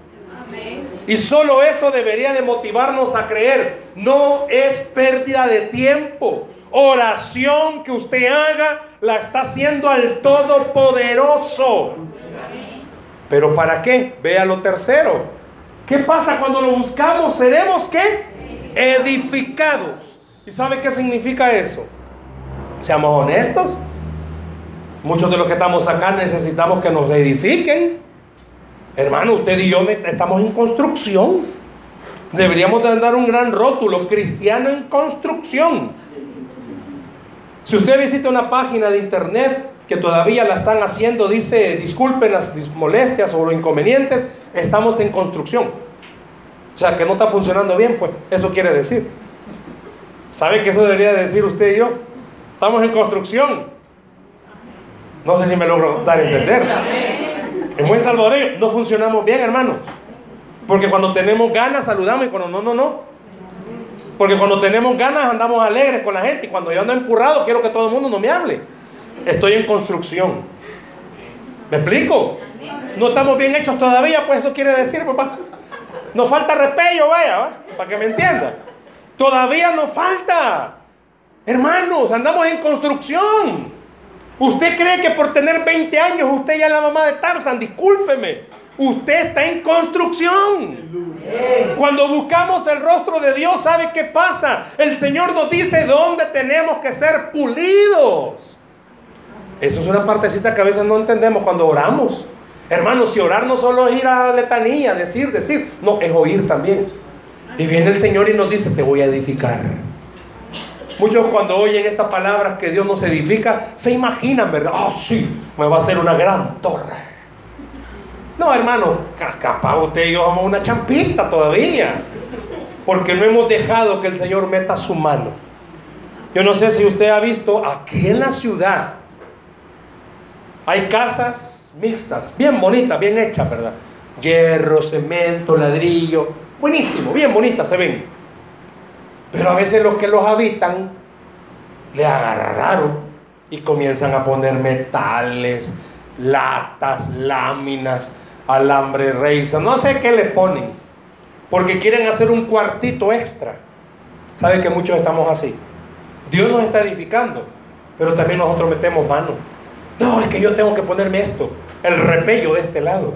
Y solo eso debería de motivarnos a creer. No es pérdida de tiempo. Oración que usted haga la está haciendo al Todopoderoso. Pero ¿para qué? Vea lo tercero. ¿Qué pasa cuando lo buscamos? Seremos qué? Edificados. ¿Y sabe qué significa eso? Seamos honestos. Muchos de los que estamos acá necesitamos que nos edifiquen. Hermano, usted y yo estamos en construcción. Deberíamos de dar un gran rótulo, cristiano en construcción. Si usted visita una página de internet que todavía la están haciendo, dice, disculpen las molestias o los inconvenientes, estamos en construcción. O sea, que no está funcionando bien, pues eso quiere decir. ¿Sabe qué eso debería decir usted y yo? Estamos en construcción. No sé si me logro dar a entender. En buen salvadoreño no funcionamos bien, hermanos. Porque cuando tenemos ganas saludamos y cuando no, no, no. Porque cuando tenemos ganas andamos alegres con la gente y cuando yo ando empurrado quiero que todo el mundo no me hable. Estoy en construcción. ¿Me explico? No estamos bien hechos todavía, pues eso quiere decir, papá. Nos falta repello, vaya, para que me entienda. Todavía nos falta. Hermanos, andamos en construcción. Usted cree que por tener 20 años usted ya es la mamá de Tarzan, discúlpeme. Usted está en construcción. Cuando buscamos el rostro de Dios, ¿sabe qué pasa? El Señor nos dice dónde tenemos que ser pulidos. Eso es una partecita que a veces no entendemos cuando oramos. Hermanos, si orar no solo es ir a la letanía, decir, decir, no, es oír también. Y viene el Señor y nos dice, te voy a edificar. Muchos cuando oyen estas palabras que Dios nos edifica, se imaginan, ¿verdad? Ah, sí, me va a hacer una gran torre. No, hermano, capaz usted y yo vamos una champita todavía. Porque no hemos dejado que el Señor meta su mano. Yo no sé si usted ha visto aquí en la ciudad. Hay casas mixtas, bien bonitas, bien hechas, ¿verdad? Hierro, cemento, ladrillo. Buenísimo, bien bonitas se ven. Pero a veces los que los habitan le agarra raro y comienzan a poner metales, latas, láminas, alambre reisa, no sé qué le ponen, porque quieren hacer un cuartito extra. ¿Sabe que muchos estamos así? Dios nos está edificando, pero también nosotros metemos mano. No, es que yo tengo que ponerme esto, el repello de este lado.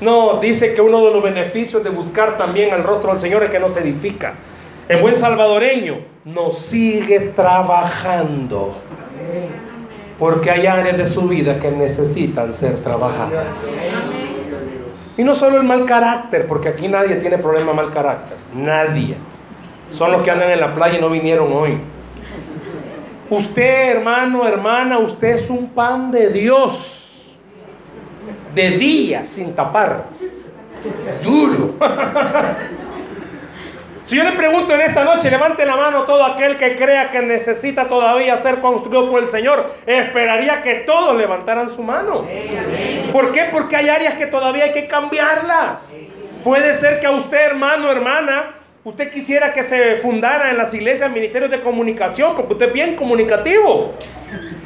No, dice que uno de los beneficios de buscar también al rostro del Señor es que nos edifica. En buen salvadoreño, nos sigue trabajando. Porque hay áreas de su vida que necesitan ser trabajadas. Y no solo el mal carácter, porque aquí nadie tiene problema mal carácter. Nadie. Son los que andan en la playa y no vinieron hoy. Usted, hermano, hermana, usted es un pan de Dios. De día, sin tapar. Duro. Si yo le pregunto en esta noche, levante la mano todo aquel que crea que necesita todavía ser construido por el Señor, esperaría que todos levantaran su mano. ¿Por qué? Porque hay áreas que todavía hay que cambiarlas. Puede ser que a usted, hermano, hermana, Usted quisiera que se fundara en las iglesias ministerios de comunicación, porque usted es bien comunicativo.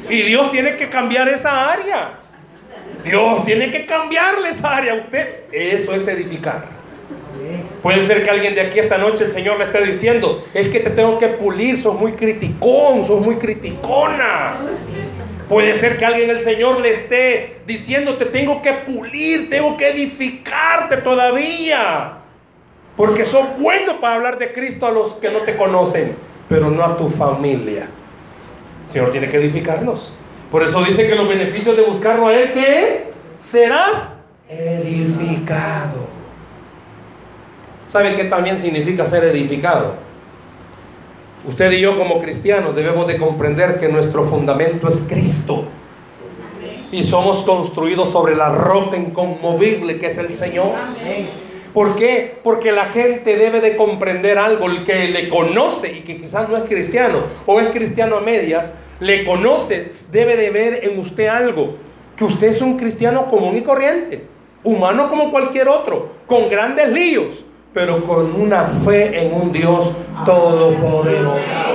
Y Dios tiene que cambiar esa área. Dios tiene que cambiarle esa área a usted. Eso es edificar. Puede ser que alguien de aquí esta noche el Señor le esté diciendo, es que te tengo que pulir, sos muy criticón, sos muy criticona. Puede ser que alguien el Señor le esté diciendo, te tengo que pulir, tengo que edificarte todavía. Porque sos bueno para hablar de Cristo a los que no te conocen, pero no a tu familia. El Señor tiene que edificarnos. Por eso dice que los beneficios de buscarlo a Él, ¿qué es? Serás edificado. ¿Sabe qué también significa ser edificado? Usted y yo como cristianos debemos de comprender que nuestro fundamento es Cristo. Y somos construidos sobre la roca inconmovible que es el Señor. ¿Por qué? Porque la gente debe de comprender algo, el que le conoce y que quizás no es cristiano o es cristiano a medias, le conoce, debe de ver en usted algo, que usted es un cristiano común y corriente, humano como cualquier otro, con grandes líos, pero con una fe en un Dios todopoderoso.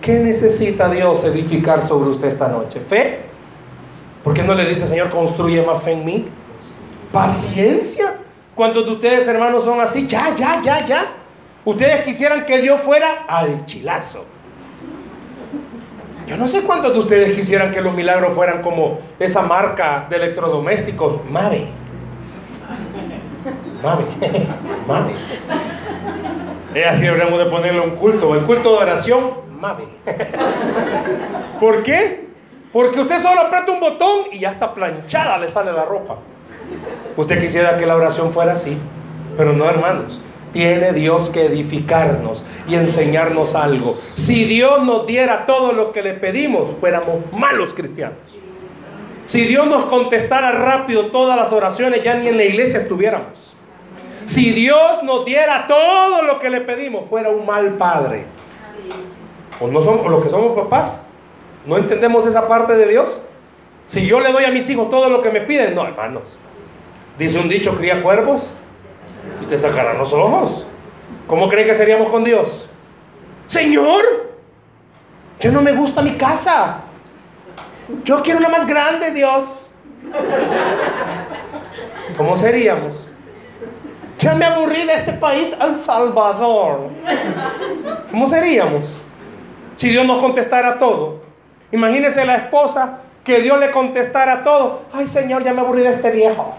¿Qué necesita Dios edificar sobre usted esta noche? ¿Fe? ¿Por qué no le dice, Señor, construye más fe en mí? Paciencia. ¿Cuántos de ustedes, hermanos, son así? Ya, ya, ya, ya. Ustedes quisieran que Dios fuera al chilazo. Yo no sé cuántos de ustedes quisieran que los milagros fueran como esa marca de electrodomésticos, Mave. Mave, Mave. Es así deberíamos de ponerle un culto, el culto de oración, Mave. ¿Por qué? Porque usted solo aprieta un botón y ya está planchada, le sale la ropa. Usted quisiera que la oración fuera así, pero no, hermanos. Tiene Dios que edificarnos y enseñarnos algo. Si Dios nos diera todo lo que le pedimos, fuéramos malos cristianos. Si Dios nos contestara rápido todas las oraciones, ya ni en la iglesia estuviéramos. Si Dios nos diera todo lo que le pedimos, fuera un mal padre. O no somos los que somos papás. No entendemos esa parte de Dios. Si yo le doy a mis hijos todo lo que me piden, no, hermanos. Dice un dicho, cría cuervos y te sacarán los ojos. ¿Cómo cree que seríamos con Dios? Señor, yo no me gusta mi casa. Yo quiero una más grande, Dios. ¿Cómo seríamos? Ya me aburrí de este país, El Salvador. ¿Cómo seríamos? Si Dios nos contestara todo. Imagínese la esposa que Dios le contestara todo. Ay, Señor, ya me aburrí de este viejo.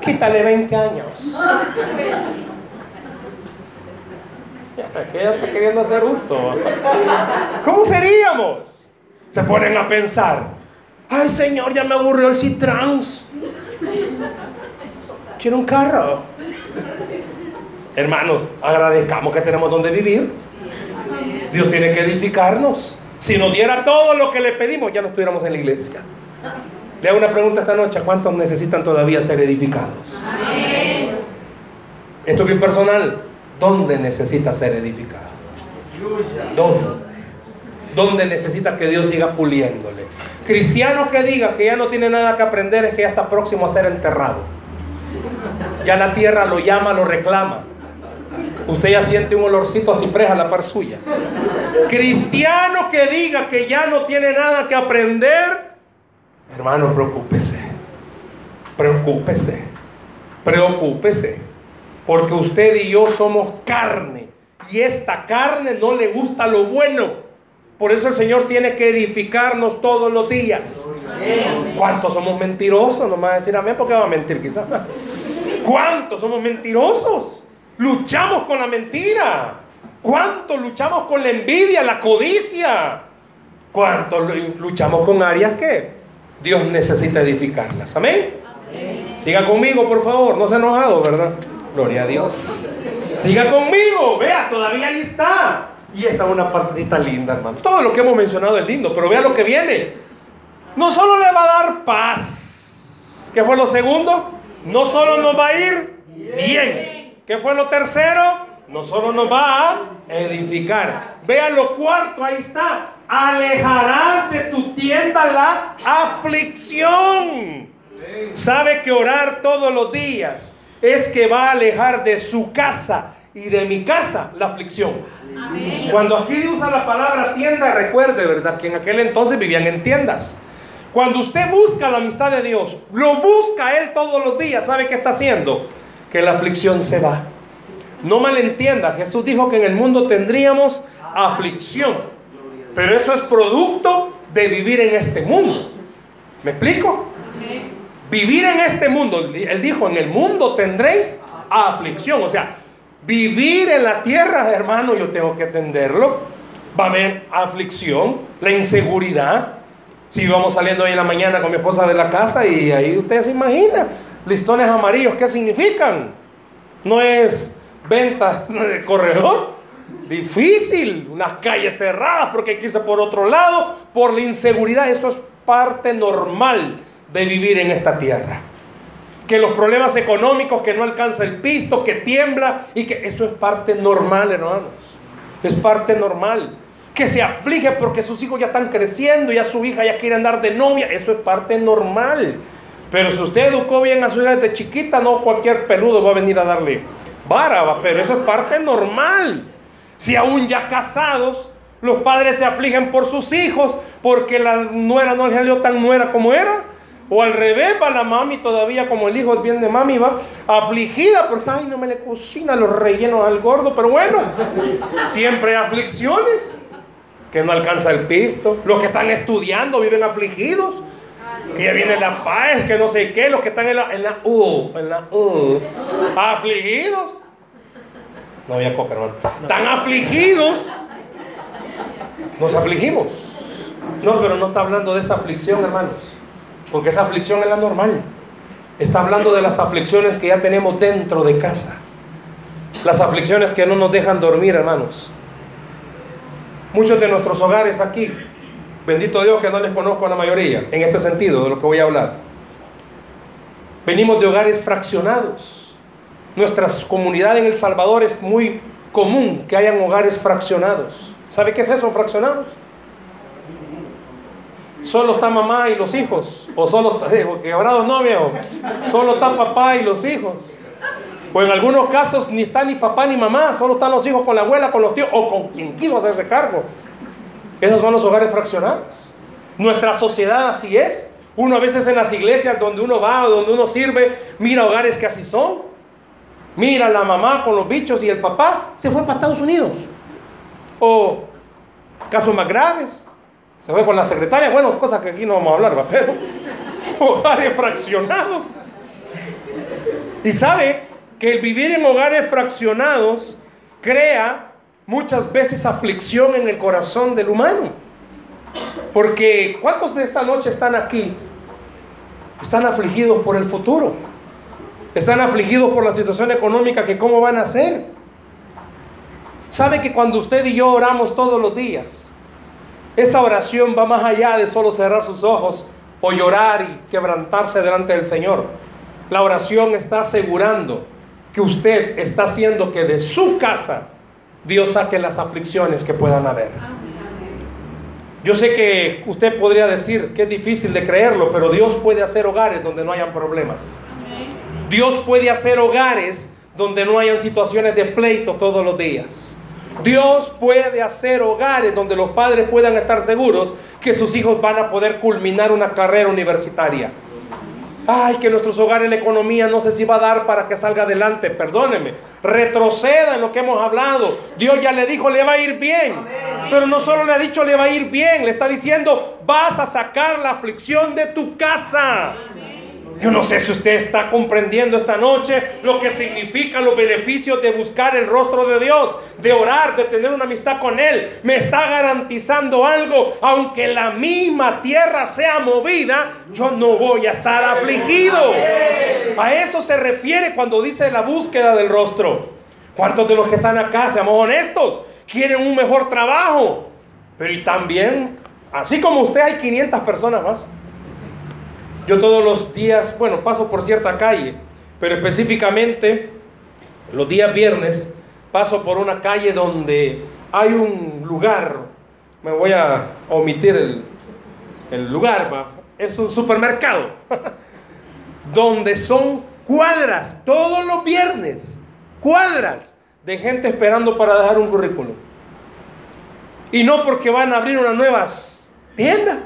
Quítale 20 años. ¿Qué está queriendo hacer uso? ¿Cómo seríamos? Se ponen a pensar. Ay, Señor, ya me aburrió el Citrans. Quiero un carro. Hermanos, agradezcamos que tenemos donde vivir. Dios tiene que edificarnos. Si nos diera todo lo que le pedimos, ya no estuviéramos en la iglesia. Le hago una pregunta esta noche. ¿Cuántos necesitan todavía ser edificados? Esto es bien personal. ¿Dónde necesita ser edificado? ¿Dónde? ¿Dónde necesita que Dios siga puliéndole? Cristiano que diga que ya no tiene nada que aprender es que ya está próximo a ser enterrado. Ya la tierra lo llama, lo reclama. Usted ya siente un olorcito a ciprés a la par suya. Cristiano que diga que ya no tiene nada que aprender, hermano, preocúpese. Preocúpese. Preocúpese. Porque usted y yo somos carne. Y esta carne no le gusta lo bueno. Por eso el Señor tiene que edificarnos todos los días. ¿Cuántos somos mentirosos? No me va a decir amén porque va a mentir quizás. ¿Cuántos somos mentirosos? Luchamos con la mentira. ¿Cuánto luchamos con la envidia, la codicia? ¿Cuánto luchamos con áreas que Dios necesita edificarlas? ¿Amén? Siga conmigo, por favor. No se ha enojado, ¿verdad? Gloria a Dios. Siga conmigo. Vea, todavía ahí está. Y esta es una partita linda, hermano. Todo lo que hemos mencionado es lindo, pero vea lo que viene. No solo le va a dar paz. ¿Qué fue lo segundo? No solo nos va a ir bien. ¿Qué fue lo tercero? No solo nos va a edificar. Vea lo cuarto, ahí está. Alejarás de tu tienda la aflicción. Sabe que orar todos los días es que va a alejar de su casa y de mi casa la aflicción. Cuando aquí usa la palabra tienda, recuerde, ¿verdad? Que en aquel entonces vivían en tiendas. Cuando usted busca la amistad de Dios, lo busca Él todos los días, ¿sabe qué está haciendo? Que la aflicción se va. No malentienda, Jesús dijo que en el mundo tendríamos aflicción. Pero eso es producto de vivir en este mundo. ¿Me explico? Vivir en este mundo, Él dijo, en el mundo tendréis aflicción. O sea, vivir en la tierra, hermano, yo tengo que entenderlo. Va a haber aflicción, la inseguridad. Si vamos saliendo hoy en la mañana con mi esposa de la casa y ahí usted se imagina, listones amarillos, ¿qué significan? No es venta de corredor. Difícil, unas calles cerradas porque hay que irse por otro lado, por la inseguridad. Eso es parte normal de vivir en esta tierra. Que los problemas económicos, que no alcanza el pisto, que tiembla y que eso es parte normal, hermanos. Es parte normal. Que se aflige porque sus hijos ya están creciendo, ya su hija ya quiere andar de novia, eso es parte normal. Pero si usted educó bien a su hija desde chiquita, no cualquier peludo va a venir a darle vara, pero eso es parte normal. Si aún ya casados, los padres se afligen por sus hijos porque la nuera no le salió tan nuera como era. O al revés, va la mami todavía como el hijo bien de mami, va afligida porque, ay, no me le cocina los rellenos al gordo. Pero bueno, siempre hay aflicciones, que no alcanza el pisto. Los que están estudiando viven afligidos. Que ya viene la paz, que no sé qué. Los que están en la, en la U, en la U, afligidos. No había coca, hermano. Están afligidos. Nos afligimos. No, pero no está hablando de esa aflicción, hermanos. Porque esa aflicción es la normal. Está hablando de las aflicciones que ya tenemos dentro de casa. Las aflicciones que no nos dejan dormir, hermanos. Muchos de nuestros hogares aquí, bendito Dios que no les conozco a la mayoría, en este sentido de lo que voy a hablar. Venimos de hogares fraccionados nuestra comunidad en El Salvador es muy común que hayan hogares fraccionados. ¿Sabe qué es eso, fraccionados? Solo está mamá y los hijos. O solo, quebrados no, viejo. Solo está papá y los hijos. O en algunos casos ni está ni papá ni mamá, solo están los hijos con la abuela, con los tíos o con quien quiso hacerse cargo. Esos son los hogares fraccionados. Nuestra sociedad así es. Uno a veces en las iglesias donde uno va o donde uno sirve, mira hogares que así son. Mira, la mamá con los bichos y el papá se fue para Estados Unidos. O casos más graves, se con la secretaria. Bueno, cosas que aquí no vamos a hablar, pero hogares fraccionados. Y sabe que el vivir en hogares fraccionados crea muchas veces aflicción en el corazón del humano. Porque ¿cuántos de esta noche están aquí? Están afligidos por el futuro. Están afligidos por la situación económica que cómo van a hacer. Sabe que cuando usted y yo oramos todos los días, esa oración va más allá de solo cerrar sus ojos o llorar y quebrantarse delante del Señor. La oración está asegurando que usted está haciendo que de su casa Dios saque las aflicciones que puedan haber. Yo sé que usted podría decir que es difícil de creerlo, pero Dios puede hacer hogares donde no hayan problemas. Dios puede hacer hogares donde no hayan situaciones de pleito todos los días. Dios puede hacer hogares donde los padres puedan estar seguros que sus hijos van a poder culminar una carrera universitaria. Ay, que nuestros hogares la economía no sé si va a dar para que salga adelante. Perdóneme, retroceda en lo que hemos hablado. Dios ya le dijo, le va a ir bien. Pero no solo le ha dicho, le va a ir bien, le está diciendo, vas a sacar la aflicción de tu casa. Yo no sé si usted está comprendiendo esta noche lo que significan los beneficios de buscar el rostro de Dios, de orar, de tener una amistad con Él. Me está garantizando algo, aunque la misma tierra sea movida, yo no voy a estar afligido. A eso se refiere cuando dice la búsqueda del rostro. ¿Cuántos de los que están acá, seamos honestos, quieren un mejor trabajo? Pero también, así como usted, hay 500 personas más yo todos los días, bueno, paso por cierta calle, pero específicamente los días viernes paso por una calle donde hay un lugar, me voy a omitir el, el lugar, ¿va? es un supermercado, donde son cuadras todos los viernes, cuadras de gente esperando para dejar un currículum. Y no porque van a abrir una nueva tienda,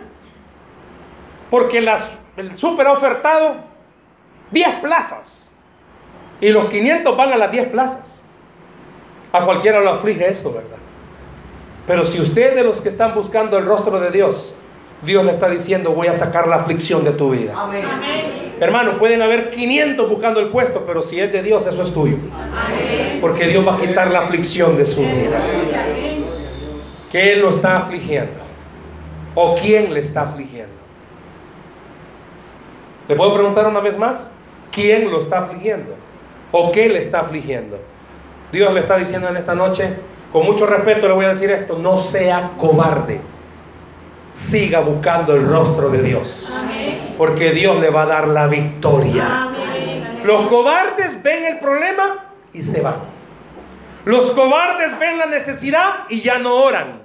porque las, el súper ha ofertado 10 plazas y los 500 van a las 10 plazas. A cualquiera lo aflige eso, ¿verdad? Pero si usted de los que están buscando el rostro de Dios, Dios le está diciendo, voy a sacar la aflicción de tu vida. Amén. Hermano, pueden haber 500 buscando el puesto, pero si es de Dios, eso es tuyo. Porque Dios va a quitar la aflicción de su vida. ¿Qué lo está afligiendo? ¿O quién le está afligiendo? ¿Le puedo preguntar una vez más? ¿Quién lo está afligiendo? ¿O qué le está afligiendo? Dios le está diciendo en esta noche, con mucho respeto le voy a decir esto, no sea cobarde siga buscando el rostro de Dios. Porque Dios le va a dar la victoria. Los cobardes ven el problema y se van. Los cobardes ven la necesidad y ya no oran.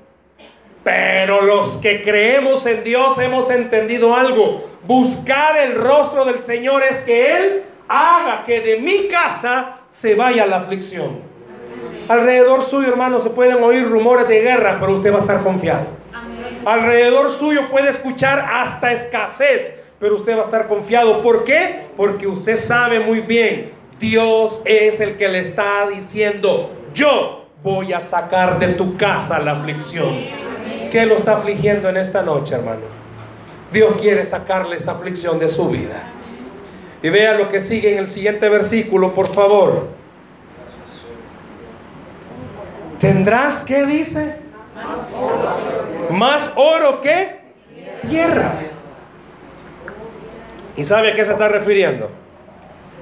Pero los que creemos en Dios hemos entendido algo. Buscar el rostro del Señor es que Él haga que de mi casa se vaya la aflicción. Alrededor suyo, hermano, se pueden oír rumores de guerra, pero usted va a estar confiado. Alrededor suyo puede escuchar hasta escasez, pero usted va a estar confiado. ¿Por qué? Porque usted sabe muy bien, Dios es el que le está diciendo, yo voy a sacar de tu casa la aflicción. ¿Qué lo está afligiendo en esta noche, hermano? Dios quiere sacarle esa aflicción de su vida. Y vea lo que sigue en el siguiente versículo, por favor. ¿Tendrás qué dice? Más oro que tierra. ¿Y sabe a qué se está refiriendo?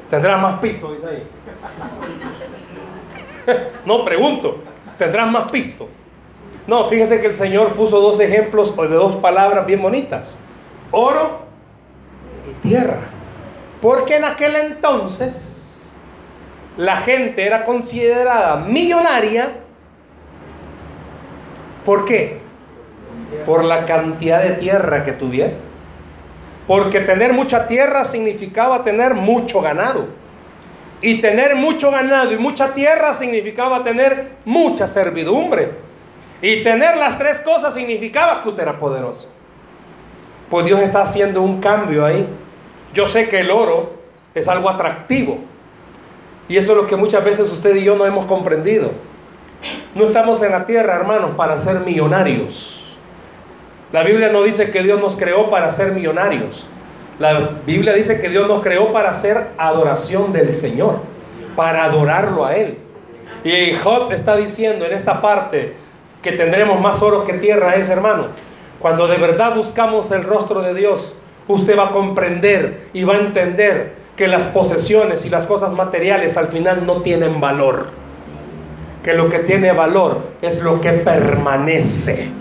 Tendrás más pisto, dice ahí. No, pregunto. Tendrás más pisto. No, fíjese que el Señor puso dos ejemplos de dos palabras bien bonitas. Oro y tierra. Porque en aquel entonces la gente era considerada millonaria ¿Por qué? Por la cantidad de tierra que tuviera. Porque tener mucha tierra significaba tener mucho ganado. Y tener mucho ganado y mucha tierra significaba tener mucha servidumbre. Y tener las tres cosas significaba que usted era poderoso. Pues Dios está haciendo un cambio ahí. Yo sé que el oro es algo atractivo. Y eso es lo que muchas veces usted y yo no hemos comprendido. No estamos en la tierra, hermanos, para ser millonarios. La Biblia no dice que Dios nos creó para ser millonarios. La Biblia dice que Dios nos creó para hacer adoración del Señor, para adorarlo a Él. Y Job está diciendo en esta parte que tendremos más oro que tierra es, hermano. Cuando de verdad buscamos el rostro de Dios, usted va a comprender y va a entender que las posesiones y las cosas materiales al final no tienen valor que lo que tiene valor es lo que permanece.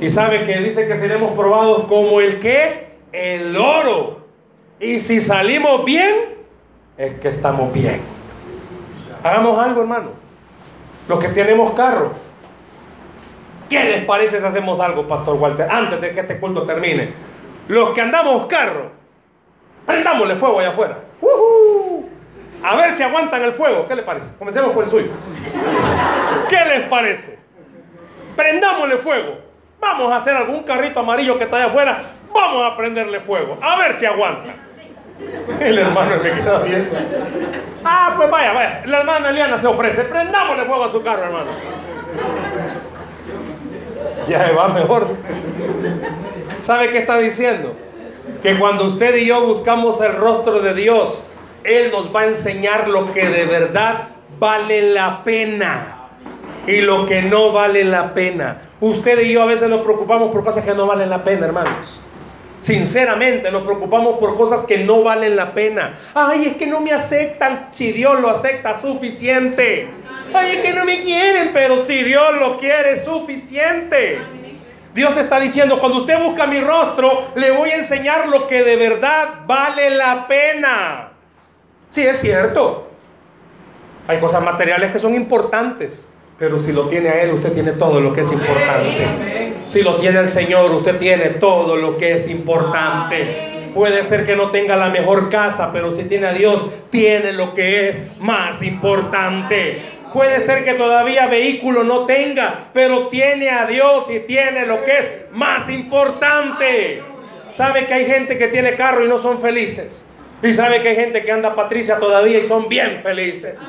Y sabe que dice que seremos probados como el que, el oro. Y si salimos bien, es que estamos bien. Hagamos algo, hermano. Los que tenemos carro. ¿Qué les parece si hacemos algo, Pastor Walter? Antes de que este culto termine. Los que andamos carro, prendámosle fuego allá afuera. A ver si aguantan el fuego. ¿Qué les parece? Comencemos con el suyo. ¿Qué les parece? Prendámosle fuego. Vamos a hacer algún carrito amarillo que está allá afuera. Vamos a prenderle fuego. A ver si aguanta. El hermano me queda bien. Ah, pues vaya, vaya. La hermana Eliana se ofrece. Prendámosle fuego a su carro, hermano. Ya va mejor. ¿Sabe qué está diciendo? Que cuando usted y yo buscamos el rostro de Dios, él nos va a enseñar lo que de verdad vale la pena y lo que no vale la pena. Usted y yo a veces nos preocupamos por cosas que no valen la pena, hermanos. Sinceramente nos preocupamos por cosas que no valen la pena. Ay, es que no me aceptan. Si Dios lo acepta, suficiente. Ay, es que no me quieren, pero si Dios lo quiere, suficiente. Dios está diciendo, cuando usted busca mi rostro, le voy a enseñar lo que de verdad vale la pena. Sí, es cierto. Hay cosas materiales que son importantes, pero si lo tiene a Él, usted tiene todo lo que es importante. Si lo tiene el Señor, usted tiene todo lo que es importante. Puede ser que no tenga la mejor casa, pero si tiene a Dios, tiene lo que es más importante. Puede ser que todavía vehículo no tenga, pero tiene a Dios y tiene lo que es más importante. ¿Sabe que hay gente que tiene carro y no son felices? Y sabe que hay gente que anda Patricia todavía y son bien felices.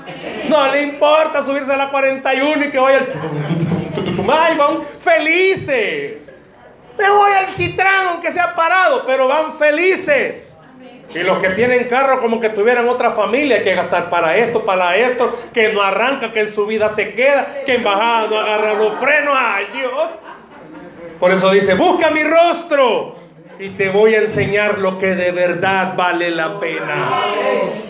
No le importa subirse a la 41 y que vaya el... Van felices. Me voy al Citrán aunque sea parado, pero van felices. Y los que tienen carro como que tuvieran otra familia, hay que gastar para esto, para esto, que no arranca, que en su vida se queda, que en bajada no agarra los frenos. ¡Ay, Dios! Por eso dice, busca mi rostro y te voy a enseñar lo que de verdad vale la pena.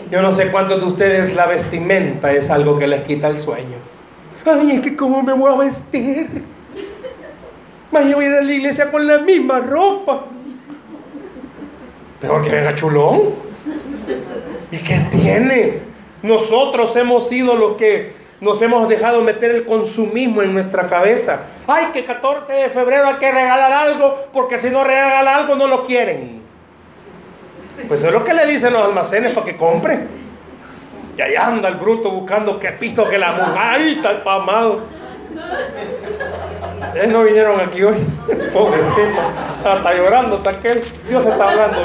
Yo no sé cuántos de ustedes la vestimenta es algo que les quita el sueño. Ay, es que cómo me voy a vestir. Más voy a ir a la iglesia con la misma ropa. Peor que venga chulón. ¿Y qué tiene? Nosotros hemos sido los que nos hemos dejado meter el consumismo en nuestra cabeza. Ay, que 14 de febrero hay que regalar algo, porque si no regala algo no lo quieren. Pues es lo que le dicen los almacenes para que compre. Y ahí anda el bruto buscando que pisto que la mujer. ¡Ay, está pamado! Ellos no vinieron aquí hoy. Pobrecito. Está llorando, está aquel. Dios está hablando.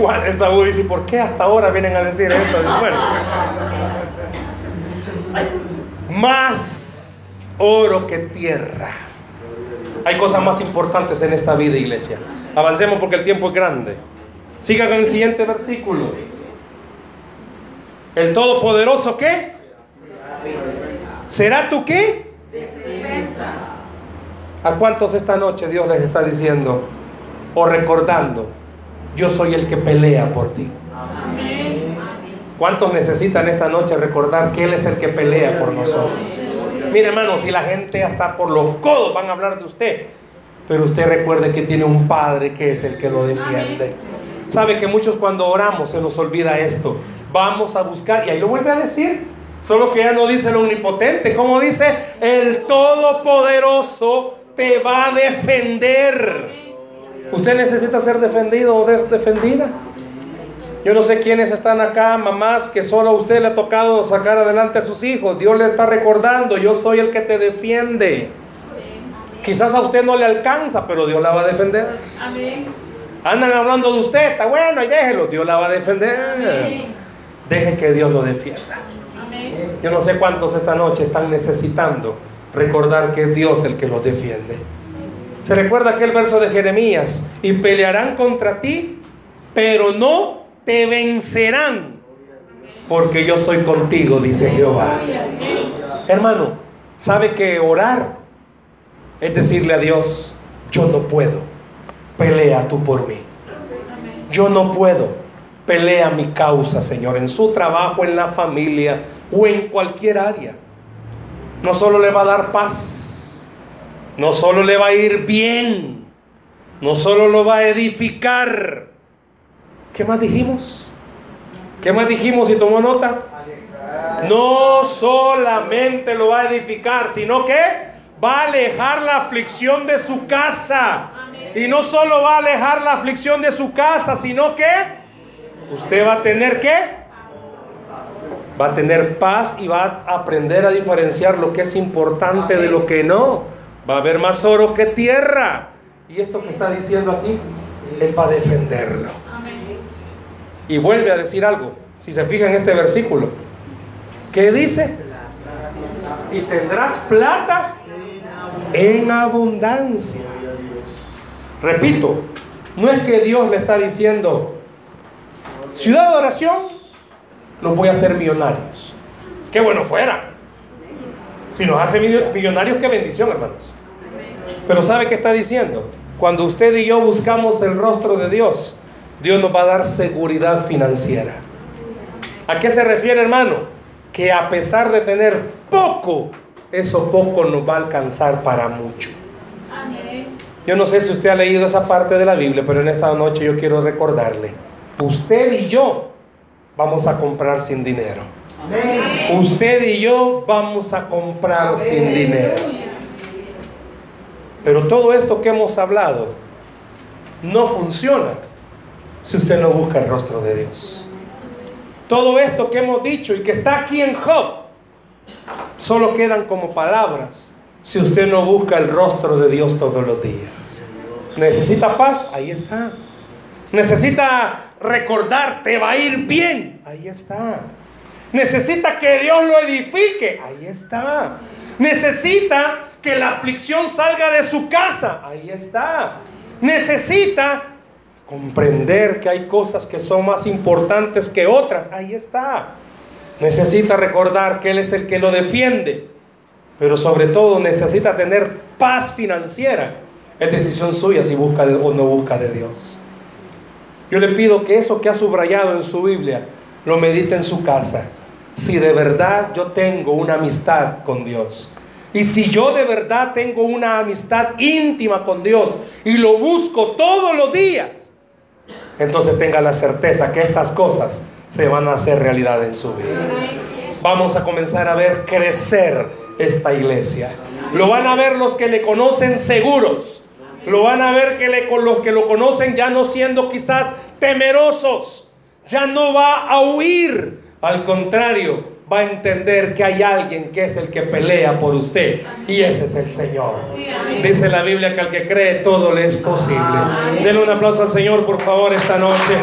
Juan dice, ¿por qué hasta ahora vienen a decir eso? Bueno. Más oro que tierra. Hay cosas más importantes en esta vida, iglesia. Avancemos porque el tiempo es grande. Sigan con el siguiente versículo. El Todopoderoso, ¿qué? ¿Será tu qué? ¿A cuántos esta noche Dios les está diciendo o recordando? Yo soy el que pelea por ti. ¿Cuántos necesitan esta noche recordar que Él es el que pelea por nosotros? Mire hermano, si la gente hasta por los codos van a hablar de usted, pero usted recuerde que tiene un Padre que es el que lo defiende. Sabe que muchos cuando oramos se nos olvida esto. Vamos a buscar, y ahí lo vuelve a decir, solo que ya no dice el omnipotente, como dice, el todopoderoso te va a defender. ¿Usted necesita ser defendido o defendida? Yo no sé quiénes están acá, mamás, que solo a usted le ha tocado sacar adelante a sus hijos. Dios le está recordando, yo soy el que te defiende. Quizás a usted no le alcanza, pero Dios la va a defender. Andan hablando de usted, está bueno, y déjelo, Dios la va a defender. Deje que Dios lo defienda. Yo no sé cuántos esta noche están necesitando recordar que es Dios el que los defiende. Se recuerda aquel verso de Jeremías, y pelearán contra ti, pero no te vencerán, porque yo estoy contigo, dice Jehová. Hermano, sabe que orar es decirle a Dios, yo no puedo, pelea tú por mí. Yo no puedo, pelea mi causa, Señor, en su trabajo, en la familia o en cualquier área. No solo le va a dar paz, no solo le va a ir bien, no solo lo va a edificar, ¿Qué más dijimos? ¿Qué más dijimos y tomó nota? No solamente lo va a edificar, sino que va a alejar la aflicción de su casa. Y no solo va a alejar la aflicción de su casa, sino que usted va a tener que va a tener paz y va a aprender a diferenciar lo que es importante de lo que no. Va a haber más oro que tierra. Y esto que está diciendo aquí, Él va a defenderlo. Y vuelve a decir algo, si se fija en este versículo. ¿Qué dice? Y tendrás plata en abundancia. Repito, no es que Dios le está diciendo, ciudad de oración, los voy a hacer millonarios. Qué bueno fuera. Si nos hace millonarios, qué bendición, hermanos. Pero ¿sabe qué está diciendo? Cuando usted y yo buscamos el rostro de Dios, Dios nos va a dar seguridad financiera. ¿A qué se refiere, hermano? Que a pesar de tener poco, eso poco nos va a alcanzar para mucho. Yo no sé si usted ha leído esa parte de la Biblia, pero en esta noche yo quiero recordarle. Usted y yo vamos a comprar sin dinero. Usted y yo vamos a comprar sin dinero. Pero todo esto que hemos hablado no funciona si usted no busca el rostro de Dios. Todo esto que hemos dicho y que está aquí en Job, solo quedan como palabras si usted no busca el rostro de Dios todos los días. ¿Necesita paz? Ahí está. ¿Necesita recordar, te va a ir bien? Ahí está. ¿Necesita que Dios lo edifique? Ahí está. ¿Necesita que la aflicción salga de su casa? Ahí está. ¿Necesita comprender que hay cosas que son más importantes que otras? Ahí está. Necesita recordar que Él es el que lo defiende, pero sobre todo necesita tener paz financiera. Es decisión suya si busca o no busca de Dios. Yo le pido que eso que ha subrayado en su Biblia lo medite en su casa. Si de verdad yo tengo una amistad con Dios. Y si yo de verdad tengo una amistad íntima con Dios y lo busco todos los días, entonces tenga la certeza que estas cosas se van a hacer realidad en su vida. Vamos a comenzar a ver crecer esta iglesia. Lo van a ver los que le conocen seguros. Lo van a ver que le, los que lo conocen ya no siendo quizás temerosos. Ya no va a huir. Al contrario, va a entender que hay alguien que es el que pelea por usted. Y ese es el Señor. Dice la Biblia que al que cree todo le es posible. Denle un aplauso al Señor, por favor, esta noche.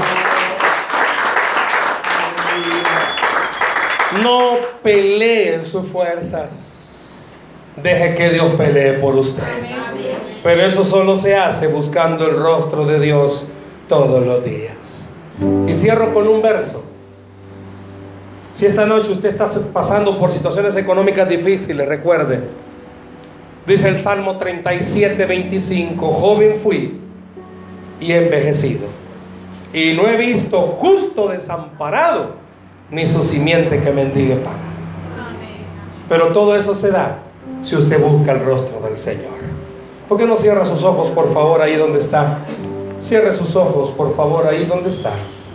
No pelee en sus fuerzas. Deje que Dios pelee por usted. Pero eso solo se hace buscando el rostro de Dios todos los días. Y cierro con un verso. Si esta noche usted está pasando por situaciones económicas difíciles, recuerde. Dice el Salmo 37, 25, joven fui y envejecido. Y no he visto justo desamparado ni su simiente que mendigue pan. Pero todo eso se da si usted busca el rostro del Señor. ¿Por qué no cierra sus ojos, por favor, ahí donde está? Cierre sus ojos, por favor, ahí donde está.